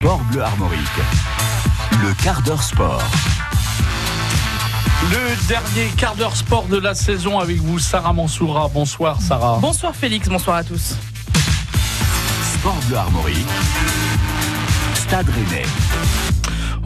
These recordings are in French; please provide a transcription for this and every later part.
Sport Bleu Armorique. Le quart d'heure sport. Le dernier quart d'heure sport de la saison avec vous, Sarah Mansoura. Bonsoir, Sarah. Bonsoir Félix, bonsoir à tous. Sport Bleu Armorique. Stade Rennais.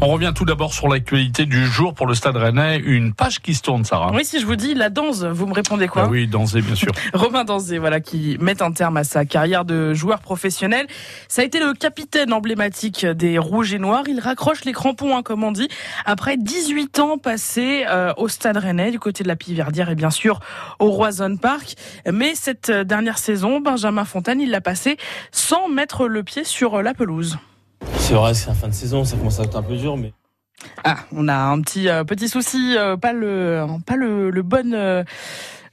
On revient tout d'abord sur l'actualité du jour pour le Stade Rennais. Une page qui se tourne, Sarah. Oui, si je vous dis la danse, vous me répondez quoi Ah Oui, danser, bien sûr. Romain Danzé, voilà, qui met un terme à sa carrière de joueur professionnel. Ça a été le capitaine emblématique des Rouges et Noirs. Il raccroche les crampons, hein, comme on dit, après 18 ans passés euh, au Stade Rennais, du côté de la Piverdière et bien sûr au Roison Park. Mais cette dernière saison, Benjamin Fontaine, il l'a passé sans mettre le pied sur la pelouse. C'est vrai, c'est la fin de saison, ça commence à être un peu dur, mais Ah, on a un petit euh, petit souci, euh, pas le pas le, le bon euh,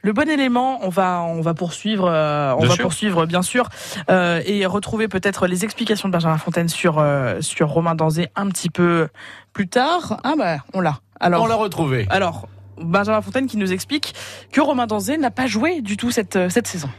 le bon élément. On va on va poursuivre euh, on Bien va sûr. poursuivre bien sûr euh, et retrouver peut-être les explications de Benjamin Fontaine sur euh, sur Romain Danzé un petit peu plus tard. Ah bah on l'a. Alors On l'a retrouvé. alors Benjamin Fontaine qui nous explique que Romain Danzé n'a pas joué du tout cette cette saison.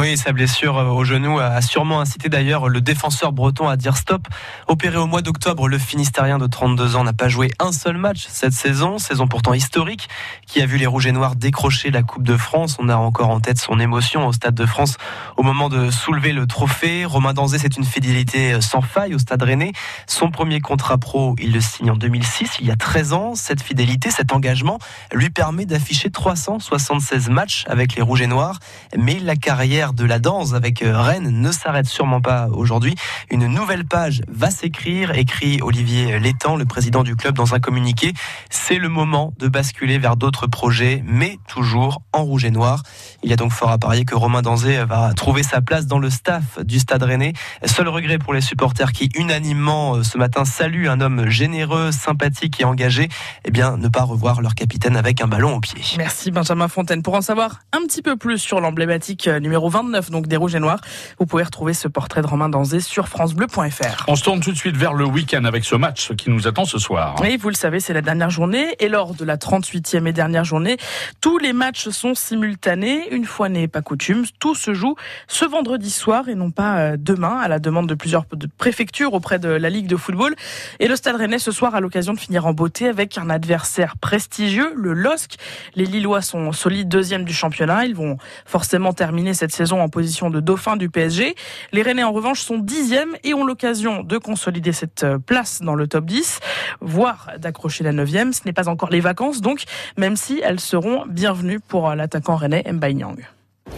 Oui, sa blessure euh, au genou a sûrement incité d'ailleurs le défenseur breton à dire stop. Opéré au mois d'octobre, le Finistérien de 32 ans n'a pas joué un seul match cette saison, saison pourtant historique, qui a vu les Rouges et Noirs décrocher la Coupe de France. On a encore en tête son émotion au Stade de France au moment de soulever le trophée. Romain Danzé, c'est une fidélité sans faille au Stade Rennais. Son premier contrat pro, il le signe en 2006, il y a 13 ans. Cette fidélité, cet engagement lui permet d'afficher 376 matchs avec les Rouges et Noirs. Mais la carrière de la danse avec euh, Rennes ne s'arrête sûrement pas aujourd'hui. Une nouvelle page va s'écrire, écrit Olivier Létang, le président du club, dans un communiqué. C'est le moment de basculer vers d'autres projets, mais toujours en rouge et noir. Il y a donc fort à parier que Romain Danzé va trouver sa place dans le staff du Stade Rennais. Seul regret pour les supporters qui unanimement euh, ce matin saluent un homme généreux, sympathique et engagé, eh bien ne pas revoir leur capitaine avec un ballon au pied. Merci Benjamin Fontaine. Pour en savoir un petit peu plus sur l'emblématique euh, numéro 29 donc des Rouges et Noirs, vous pouvez retrouver ce portrait de Romain Danzé sur francebleu.fr. On se tourne tout de suite vers le week-end avec ce match qui nous attend ce soir. Oui, vous le savez, c'est la dernière journée et lors de la 38e et dernière journée, tous les matchs sont simultanés. Une fois n'est pas coutume, tout se joue ce vendredi soir et non pas euh, demain à la demande de plusieurs préfectures auprès de la Ligue de football. Et le Stade Rennais ce soir a l'occasion de finir en beauté avec un adversaire prestigieux, le LOSC. Les Lillois sont solides deuxième du championnat. Ils vont forcément terminer cette en position de dauphin du PSG. Les Rennais en revanche sont dixièmes et ont l'occasion de consolider cette euh, place dans le top 10, voire d'accrocher la neuvième. Ce n'est pas encore les vacances donc, même si elles seront bienvenues pour euh, l'attaquant rennais Mbaye Nyang.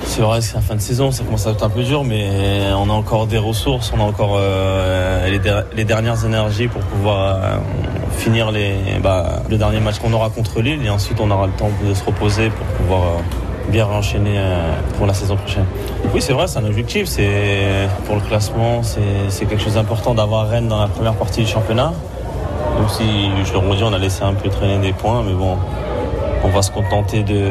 c'est vrai, c'est la fin de saison, ça commence à être un peu dur, mais on a encore des ressources, on a encore euh, les, der- les dernières énergies pour pouvoir finir les, bah, le dernier match qu'on aura contre Lille, et ensuite on aura le temps de se reposer pour pouvoir bien enchaîner pour la saison prochaine. Oui, c'est vrai, c'est un objectif, c'est pour le classement, c'est quelque chose d'important d'avoir Rennes dans la première partie du championnat. Même si, je le redis, on a laissé un peu traîner des points, mais bon, on va se contenter de,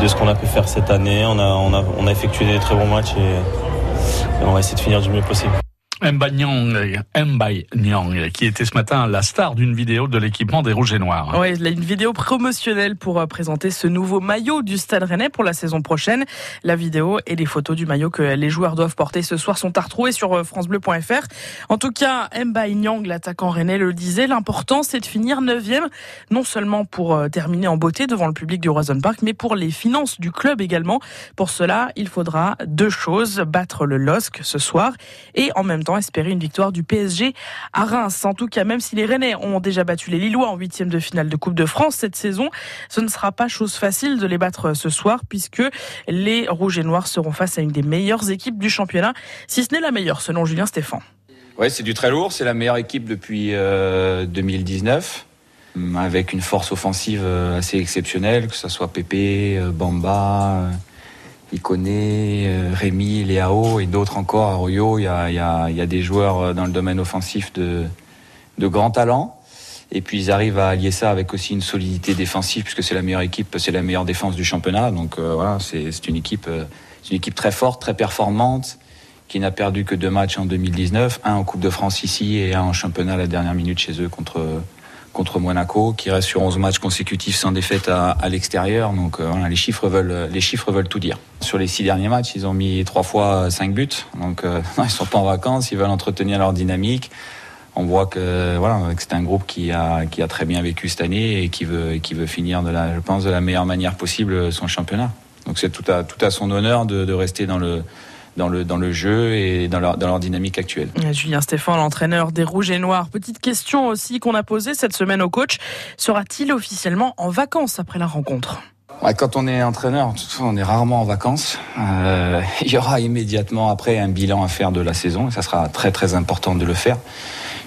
de ce qu'on a pu faire cette année. On a, on a, on a effectué des très bons matchs et on va essayer de finir du mieux possible. Mbaye Nyang, qui était ce matin la star d'une vidéo de l'équipement des Rouges et Noirs. A une vidéo promotionnelle pour euh, présenter ce nouveau maillot du Stade Rennais pour la saison prochaine. La vidéo et les photos du maillot que les joueurs doivent porter ce soir sont à retrouver sur euh, francebleu.fr. En tout cas, Mbaye Nyang, l'attaquant rennais, le disait, l'important c'est de finir neuvième, non seulement pour euh, terminer en beauté devant le public du Roison Park, mais pour les finances du club également. Pour cela, il faudra deux choses, battre le LOSC ce soir et en même temps espérer une victoire du PSG à Reims. En tout cas, même si les Rennais ont déjà battu les Lillois en huitième de finale de Coupe de France cette saison, ce ne sera pas chose facile de les battre ce soir puisque les Rouges et Noirs seront face à une des meilleures équipes du championnat, si ce n'est la meilleure selon Julien Stéphan. Ouais, c'est du très lourd. C'est la meilleure équipe depuis euh, 2019, hum, avec une force offensive euh, assez exceptionnelle, que ce soit Pépé, euh, Bamba, euh, Iconé, euh, Rémi, Léao et d'autres encore, Arroyo. Il y a, il y, a, il y a des joueurs euh, dans le domaine offensif de, de grand talent. Et puis ils arrivent à allier ça avec aussi une solidité défensive, puisque c'est la meilleure équipe, c'est la meilleure défense du championnat. Donc euh, voilà, c'est une équipe, c'est une équipe très forte, très performante, qui n'a perdu que deux matchs en 2019, un en Coupe de France ici et un en championnat à la dernière minute chez eux contre contre Monaco, qui reste sur 11 matchs consécutifs sans défaite à, l'extérieur. Donc euh, les chiffres veulent les chiffres veulent tout dire. Sur les six derniers matchs, ils ont mis trois fois cinq buts. Donc euh, ils sont pas en vacances, ils veulent entretenir leur dynamique. On voit que voilà, que c'est un groupe qui a qui a très bien vécu cette année et qui veut qui veut finir de la je pense de la meilleure manière possible son championnat. Donc c'est tout à tout à son honneur de rester dans le dans le, dans le jeu et dans leur, dans leur dynamique actuelle. Julien Stéphane, l'entraîneur des Rouges et Noirs. Petite question aussi qu'on a posée cette semaine au coach. Sera-t-il officiellement en vacances après la rencontre? Ouais, quand on est entraîneur, on est rarement en vacances. Euh, il y aura immédiatement après un bilan à faire de la saison. Et ça sera très très important de le faire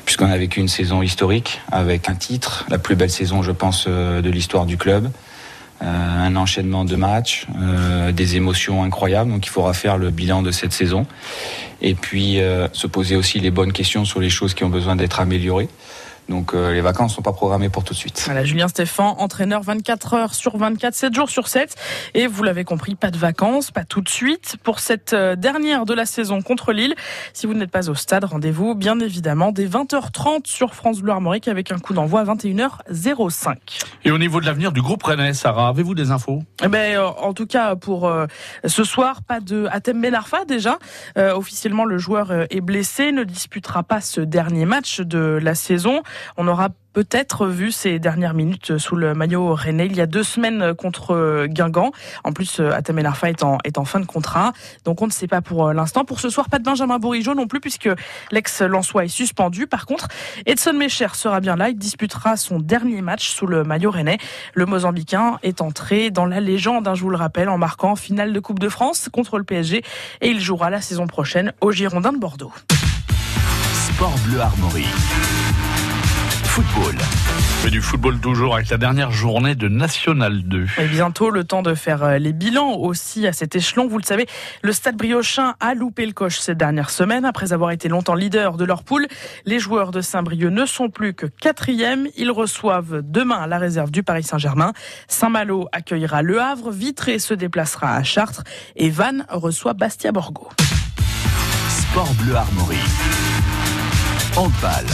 puisqu'on a vécu une saison historique avec un titre, la plus belle saison, je pense, euh, de l'histoire du club. Euh, un enchaînement de matchs, euh, des émotions incroyables. Donc il faudra faire le bilan de cette saison et puis euh, se poser aussi les bonnes questions sur les choses qui ont besoin d'être améliorées. Donc euh, les vacances sont pas programmées pour tout de suite. Voilà, Julien Stéphan, entraîneur 24 heures sur 24, 7 jours sur 7. Et vous l'avez compris, pas de vacances, pas tout de suite. Pour cette euh, dernière de la saison contre Lille, si vous n'êtes pas au stade, rendez-vous bien évidemment dès 20h30 sur France Bleu Armorique avec un coup d'envoi à 21h05. Et au niveau de l'avenir du groupe Rennais, Sarah, avez-vous des infos? Eh ben, euh, en tout cas, pour euh, ce soir, pas de Atem Benarfa déjà. Euh, officiellement, le joueur est blessé, ne disputera pas ce dernier match de la saison. On aura peut-être vu ces dernières minutes sous le maillot rennais il y a deux semaines contre Guingamp. En plus, Atem Benarfa est en, fin de contrat, donc on ne sait pas pour l'instant. Pour ce soir, pas de Benjamin Bourigeau non plus, puisque l'ex-Lançois est suspendu. Par contre, Edson Mecher sera bien là. Il disputera son dernier match sous le maillot rennais. Le Mozambicain est entré dans la légende, hein, je vous le rappelle, en marquant finale de Coupe de France contre le PSG et il jouera la saison prochaine au Girondin de Bordeaux. Sport Bleu Armorique. Football. Mais du football toujours avec la dernière journée de National 2. Et bientôt le temps de faire euh, les bilans aussi à cet échelon. Vous le savez, le Stade Briochin a loupé le coche ces dernières semaines. Après avoir été longtemps leader de leur poule, les joueurs de Saint-Brieuc ne sont plus que quatrième. Ils reçoivent demain la réserve du Paris Saint-Germain. Saint-Malo accueillera Le Havre. Vitré se déplacera à Chartres. Et Vannes reçoit Bastia Borgo. Sport Bleu Armorique. Handball.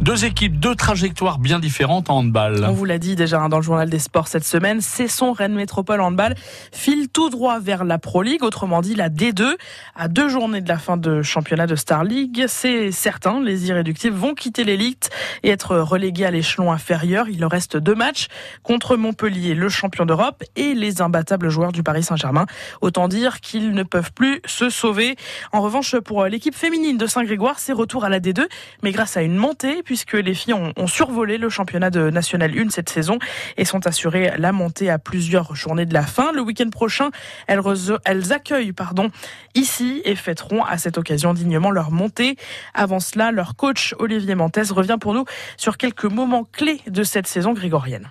Deux équipes, deux trajectoires bien différentes en handball. On vous l'a dit déjà hein, dans le journal des sports cette semaine, Cesson Rennes Métropole Handball file tout droit vers la Pro League, autrement dit la D2. À deux journées de la fin de championnat de Star League, c'est certain, les irréductibles vont quitter l'élite et être relégués à l'échelon inférieur. Il leur reste deux matchs contre Montpellier, le champion d'Europe, et les imbattables joueurs du Paris Saint-Germain. Autant dire qu'ils ne peuvent plus se sauver. En revanche, pour l'équipe féminine de Saint-Grégoire, c'est retour à la D2, mais grâce à une montée, puisque les filles ont, survolé le championnat de National 1 cette saison et sont assurées la montée à plusieurs journées de la fin. Le week-end prochain, elles, accueillent pardon, ici et fêteront à cette occasion dignement leur montée. Avant cela, leur coach Olivier Montes revient pour nous sur quelques moments clés de cette saison grégorienne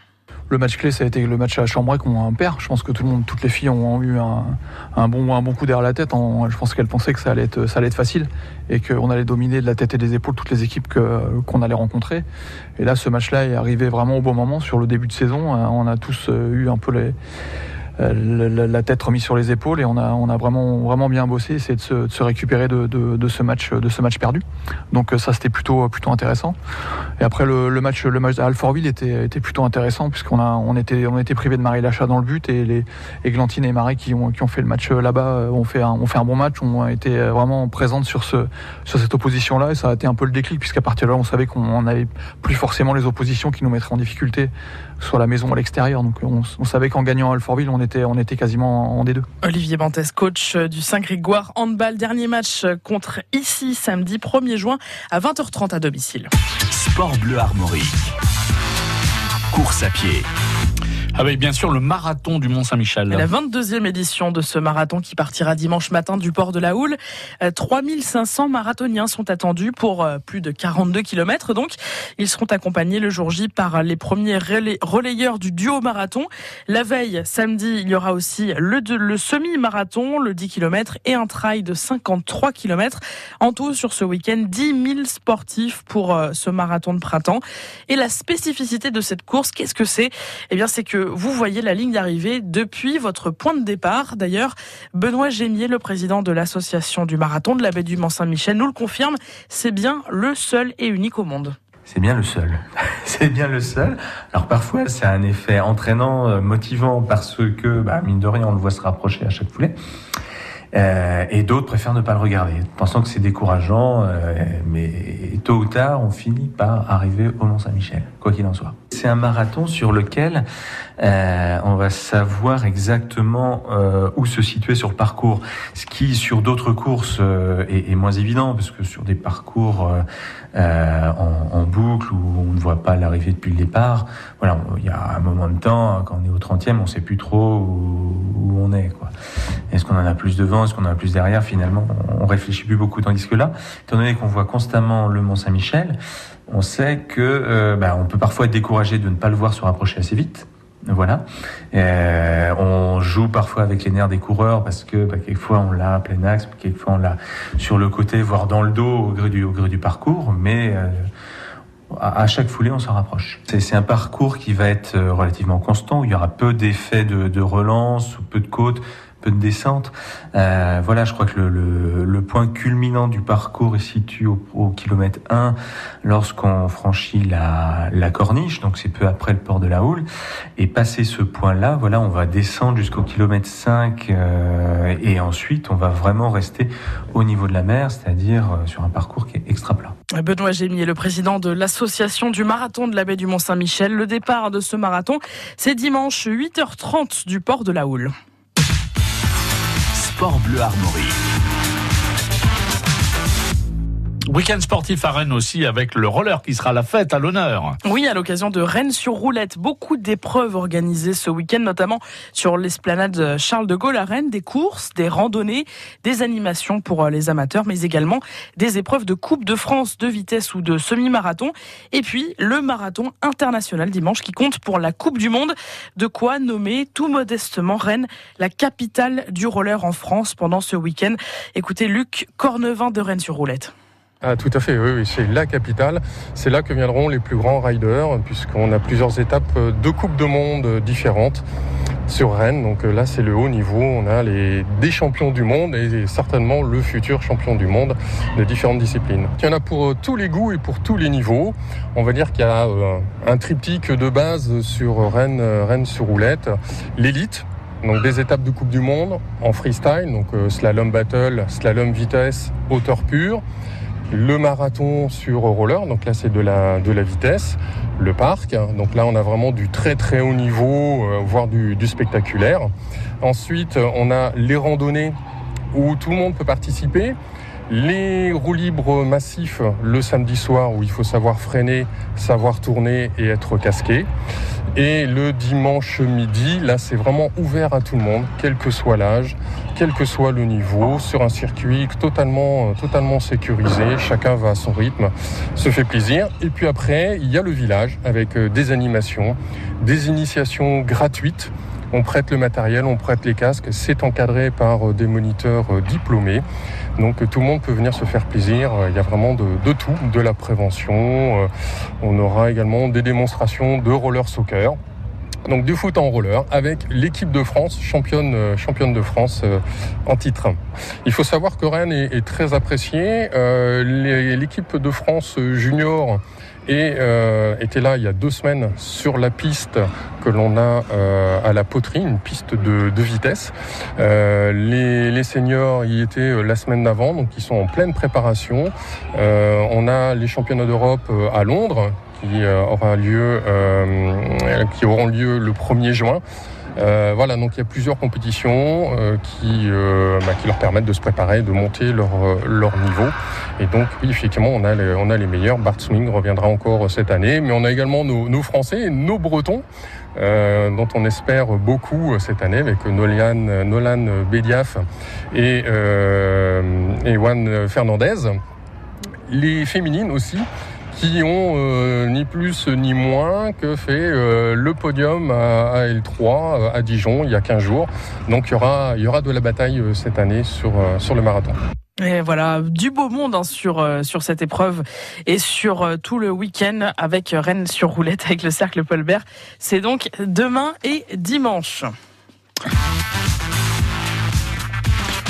le match clé, ça a été le match à Chambrac où on perd. Je pense que tout le monde, toutes les filles ont eu un, bon, un bon coup derrière la tête. En, je pense qu'elles pensaient que ça allait être, facile et qu'on allait dominer de la tête et des épaules toutes les équipes qu'on allait rencontrer. Et là, ce match-là est arrivé vraiment au bon moment sur le début de saison. On a tous eu un peu les la tête remise sur les épaules et on a, on a vraiment, vraiment bien bossé, c'est de se, de se récupérer de, de, de, ce match, de ce match perdu. Donc ça c'était plutôt, plutôt intéressant. Et après le, le match, le match à Alfortville était, était plutôt intéressant puisqu'on a, on était, on était privé de Marie Lacha dans le but et les Églantine et Marie qui ont, qui ont fait le match là-bas ont fait, un, ont fait un bon match, ont été vraiment présentes sur, ce, sur cette opposition là et ça a été un peu le déclic puisqu'à partir de là on savait qu'on n'avait plus forcément les oppositions qui nous mettraient en difficulté soit la maison ou à l'extérieur. Donc on, on savait qu'en gagnant à Alfortville on était, on était quasiment en D2. Olivier Bantes, coach du Saint-Grégoire Handball. Dernier match contre ici, samedi 1er juin à 20h30 à domicile. Sport Bleu Armorique. Course à pied. Avec bien sûr le marathon du Mont-Saint-Michel. La 22e édition de ce marathon qui partira dimanche matin du port de la Houle. 3500 marathoniens sont attendus pour plus de 42 km. Donc, ils seront accompagnés le jour J par les premiers relayeurs du duo marathon. La veille, samedi, il y aura aussi le, le semi-marathon, le 10 km et un trail de 53 km. En tout, sur ce week-end, 10 000 sportifs pour ce marathon de printemps. Et la spécificité de cette course, qu'est-ce que c'est? Eh bien, c'est que vous voyez la ligne d'arrivée depuis votre point de départ. D'ailleurs, Benoît Gémier, le président de l'association du marathon de la baie du Mont-Saint-Michel, nous le confirme, c'est bien le seul et unique au monde. c'est bien le seul. c'est bien le seul. Alors parfois, c'est un effet entraînant, euh, motivant, parce que, bah, mine de rien, on le voit se rapprocher à chaque poulet. Euh, et d'autres préfèrent ne pas le regarder, pensant que c'est décourageant, euh, mais tôt ou tard, on finit par arriver au Mont-Saint-Michel, quoi qu'il en soit. C'est un marathon sur lequel euh, on va savoir exactement où se situer sur le parcours, ce qui sur d'autres courses est, moins évident, parce que sur des parcours en, boucle où on ne voit pas l'arrivée depuis le départ, voilà, il y a un moment de temps, quand on est au 30e, on sait plus trop où, où on. Est-ce qu'on en a plus devant, est-ce qu'on en a plus derrière? Finalement, on réfléchit plus beaucoup. Tandis que là, étant donné qu'on voit constamment le Mont Saint-Michel, on sait que euh, bah, on peut parfois être découragé de ne pas le voir se rapprocher assez vite. Voilà. Euh, on joue parfois avec les nerfs des coureurs parce que bah, quelquefois on l'a à plein axe, quelquefois on l'a sur le côté, voire dans le dos au gré du, parcours, mais euh, à chaque foulée, on s'en rapproche. C'est un parcours qui va être relativement constant, où il y aura peu d'effets de, de relance, ou peu de côtes, peu de descente. Euh, voilà, je crois que le, point culminant du parcours est situé au, kilomètre 1 lorsqu'on franchit la, la, corniche, donc c'est peu après le port de la Houle. Et passé ce point-là, voilà, on va descendre jusqu'au kilomètre 5 euh, et ensuite on va vraiment rester au niveau de la mer, c'est-à-dire euh, sur un parcours qui est extra plat. Benoît Gémier, le président de l'association du marathon de la baie du Mont-Saint-Michel. Le départ de ce marathon, c'est dimanche 8h30 du port de la Houle. Sport Bleu Armorique. Week-end sportif à Rennes aussi avec le roller qui sera la fête à l'honneur. Oui, à l'occasion de Rennes sur roulette. Beaucoup d'épreuves organisées ce week-end, notamment sur l'esplanade Charles de Gaulle à Rennes. Des courses, des randonnées, des animations pour les amateurs, mais également des épreuves de Coupe de France de vitesse ou de semi-marathon. Et puis le marathon international dimanche qui compte pour la Coupe du Monde. De quoi nommer tout modestement Rennes la capitale du roller en France pendant ce week-end. Écoutez Luc Cornevin de Rennes sur roulette. Ah, tout à fait, oui, c'est la capitale. C'est là que viendront les plus grands riders, puisqu'on a plusieurs étapes de Coupe de Monde différentes sur Rennes. Donc là, c'est le haut niveau. On a les, des champions du monde et certainement le futur champion du monde de différentes disciplines. Il y en a pour tous les goûts et pour tous les niveaux. On va dire qu'il y a un triptyque de base sur Rennes, Rennes sur roulette. L'élite, donc des étapes de Coupe du Monde en freestyle, donc slalom battle, slalom vitesse, hauteur pure le marathon sur roller, donc là c'est de la, de la vitesse, le parc, donc là on a vraiment du très très haut niveau, euh, voire du, spectaculaire. Ensuite on a les randonnées où tout le monde peut participer, les roues libres massifs le samedi soir où il faut savoir freiner, savoir tourner et être casqué. Et le dimanche midi, là c'est vraiment ouvert à tout le monde, quel que soit l'âge, quel que soit le niveau, sur un circuit totalement, totalement sécurisé. Chacun va à son rythme, se fait plaisir. Et puis après, il y a le village avec des animations, des initiations gratuites. On prête le matériel, on prête les casques. C'est encadré par des moniteurs diplômés. Donc tout le monde peut venir se faire plaisir. Il y a vraiment de, tout, de la prévention. On aura également des démonstrations de roller soccer donc du foot en roller avec l'équipe de France, championne, championne de France euh, en titre. Il faut savoir que Rennes est, très appréciée. Euh, l'équipe de France junior et euh, était là il y a deux semaines sur la piste que l'on a euh, à la poterie, une piste de, de vitesse. Euh, les, les, seniors y étaient la semaine d'avant, donc ils sont en pleine préparation. on a les championnats d'Europe à Londres qui aura lieu, qui auront lieu le 1er juin. Euh, voilà, donc il y a plusieurs compétitions euh, qui, euh, bah, qui leur permettent de se préparer, de monter leur, leur niveau. Et donc, oui, effectivement, on a les, on a les meilleurs. Bart Swing reviendra encore cette année, mais on a également nos, nos Français, nos Bretons. Euh, dont on espère beaucoup cette année avec Nolan, Nolan Bédiaf et, euh, et Juan Fernandez. Les féminines aussi, qui ont euh, ni plus ni moins que fait euh, le podium à, à L3 à Dijon il y a 15 jours. Donc il y aura, de la bataille cette année sur, le marathon. Et voilà, du beau monde hein, sur, sur cette épreuve et sur euh, tout le week-end avec Rennes sur roulette avec le cercle Paul Bert. C'est donc demain et dimanche.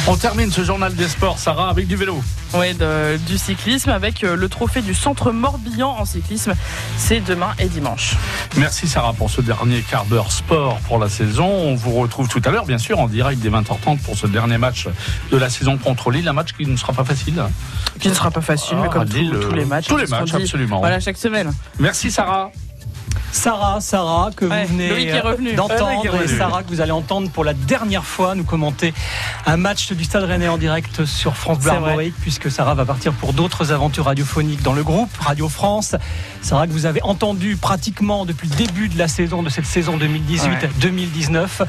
On termine ce journal des sports, Sarah, avec du vélo. Oui, de- du cyclisme avec euh, le trophée du centre Morbihan en cyclisme. C'est demain et dimanche. Merci Sarah pour ce dernier quart d'heure sport pour la saison. On vous retrouve tout à l'heure, bien sûr, en direct dès 20h30 pour ce dernier match de la saison contre Lille. Un match qui ne sera pas facile. Qui ne sera pas facile, mais Ah, comme tous- les matchs. tous les matchs, absolument. Voilà, chaque semaine. Merci Sarah. Sarah, Sarah, que Ouais, vous venez est d'entendre, et. Sarah que vous allez entendre pour la dernière fois nous commenter un match du Stade Rennais en direct sur France Bleu. Armorique, puisque Sarah va partir pour d'autres aventures radiophoniques dans le groupe Radio France. Sarah que vous avez entendu pratiquement depuis le début de la saison, de cette saison 2018-2019.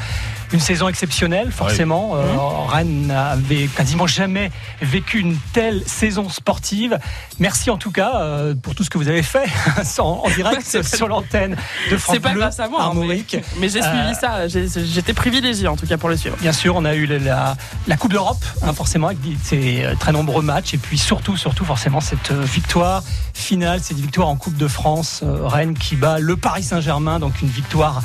Une saison exceptionnelle, forcément. Euh, Rennes n'avait quasiment jamais vécu une telle saison sportive. Merci en tout cas euh, pour tout ce que vous avez fait en, en direct pas- sur l'antenne de France C'est pas Bleu grâce à moi, hein, mais, j'ai suivi Euh, ça. J'étais privilégié en tout cas pour le suivre. Bien sûr, on a eu la, la- la Coupe d'Europe, hein, forcément, avec ces très nombreux matchs. Et puis surtout, surtout, forcément, cette victoire finale, cette victoire en Coupe de France, euh, Rennes qui bat le Paris Saint-Germain. Donc une victoire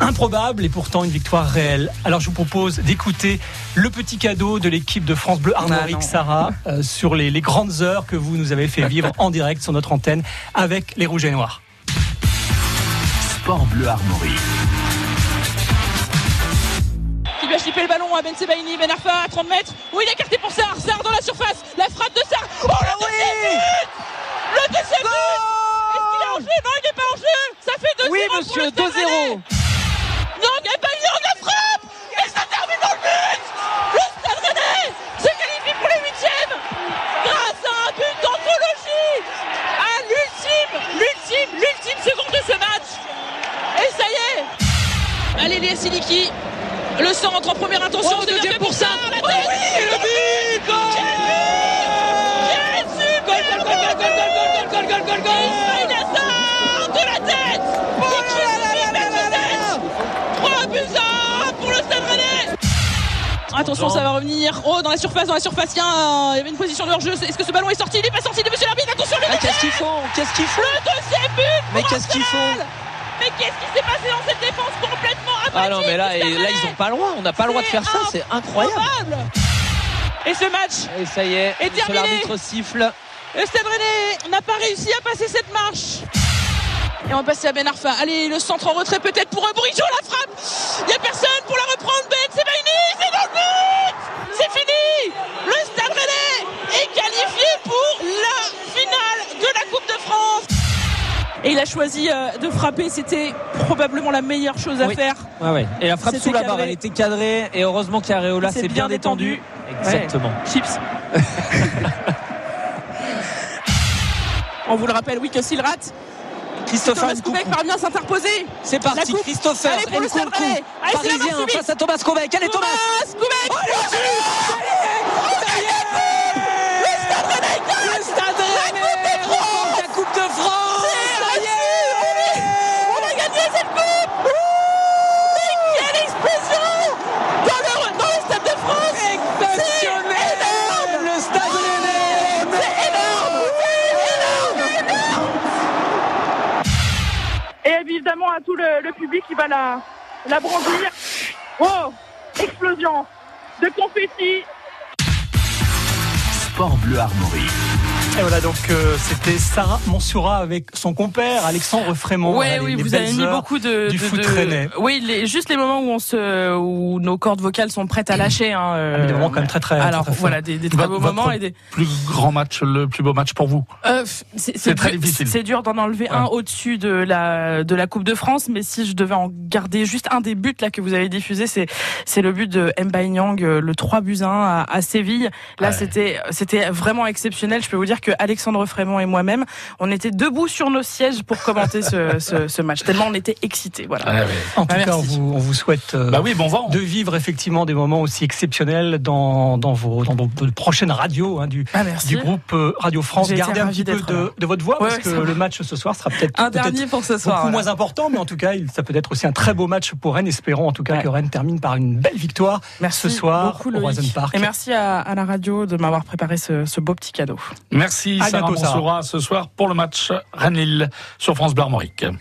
improbable et pourtant une victoire réelle. Alors je vous propose d'écouter le petit cadeau de l'équipe de France Bleu Ah, Armorique, non. Sarah, euh, sur les, les grandes heures que vous nous avez fait vivre en direct sur notre antenne avec les Rouges et Noirs. Sport Bleu Armorique. qui va chipper le ballon à Ben Sebaini, Ben Arfa à 30 mètres. Oui, il est écarté pour Sarr. Sarr dans la surface. La frappe de Sarr. Oh, le deuxième but Le deuxième but Est-ce qu'il est en jeu? Non, il n'est pas en jeu. Ça fait 2-0. Oui, monsieur, le Stade 2-0. Non, il n'y a pas eu la frappe Et ça termine dans le but Le Stade Rennais se qualifie pour les huitièmes grâce à un but d'anthologie à l'ultime, l'ultime, l'ultime seconde de ce match. Et ça y est Allez, les Siliki le centre en première intention, Oh, bien fait pour ça. Oh oui, et le but Goal Quel super Goal, goal, goal, goal, goal, goal, goal, goal, goal. Attention, ça va revenir. Oh, dans la surface, dans la surface, il y, a un- il y avait une position de hors-jeu. Est-ce que ce ballon est sorti? Il n'est pas sorti de monsieur l'arbitre. Attention, le Ah, Qu'est-ce qu'ils font? Qu'est-ce qu'ils font? Le deuxième but Mais qu'est-ce qu'ils font? Mais qu'est-ce qui s'est passé dans cette défense complètement apathique Ah non, mais là, et ils Rennais ont pas le droit. On n'a pas le droit de faire ça. C'est incroyable. Et ce match Et ça y est, Et monsieur terminé. l'arbitre siffle. Stade Rennais n'a pas réussi à passer cette marche. Et on va passer à Ben Arfa. Allez, le centre en retrait peut-être pour un Bourigeau, la frappe. Il n'y a personne pour la reprendre. Ben, c'est le but. Fini. Le Stade Rennais est qualifié pour la finale de la Coupe de France. Et il a choisi euh, de frapper. C'était probablement la meilleure chose à Oui. faire. Ouais, ouais. Et la frappe sous la barre, elle était cadrée. Et heureusement qu'Areola s'est bien bien détendu. détendu. Exactement. Chips. On vous le rappelle, oui, que s'il rate, Christopher Thomas. Koubek parvient à s'interposer. C'est parti. Christopher Allez, pour le Parisien face à Thomas Kovac. Allez, Thomas. Thomas Koubek. À tout le, public qui va la, la brandir. Oh Explosion de confettis Sport Bleu Armorique. Et voilà, donc euh, c'était Sarah Monsura avec son compère Alexandre Frémont. Ouais, oui, les vous avez mis beaucoup de, du de- foot de-. Oui, les, juste les moments où on se, où nos cordes vocales sont prêtes à lâcher. Hein, euh, Ah, des moments quand même très, très- Alors très, très voilà, des, des très beaux moments et des. plus grand match, le plus beau match pour vous? Euh, c'est très difficile. C'est dur d'en enlever un au-dessus de la de la Coupe de France, mais si je devais en garder juste un des buts là que vous avez diffusé, c'est le but de Mbaye Nyang, euh, le 3 buts à 1 à, à Séville. Là, Ouais. c'était c'était vraiment exceptionnel. Je peux vous dire que Alexandre Frémont et moi-même, on était debout sur nos sièges pour commenter ce, ce, ce match. Tellement on était excités. Voilà. Ah ouais. En tout Ah, cas, on vous, on vous souhaite euh, Bah oui, bon vent. de vivre effectivement des moments aussi exceptionnels dans, dans, vos, dans vos prochaines radios hein, du, Ah, du groupe euh, Radio France. Gardez un petit peu de, de votre voix Ouais, parce ouais, que le match ce soir sera peut-être Un dernier pour ce soir. beaucoup voilà. moins important, mais en tout cas, ça peut être aussi un très beau match pour Rennes. Espérons en tout cas Ouais. que Rennes termine par une belle victoire Merci ce soir beaucoup, au Park. Et merci à, à la radio de m'avoir préparé ce, ce beau petit cadeau. Merci À Sarah bientôt, Sarah. Ce soir pour le match Rennes-Lille sur France Armorique.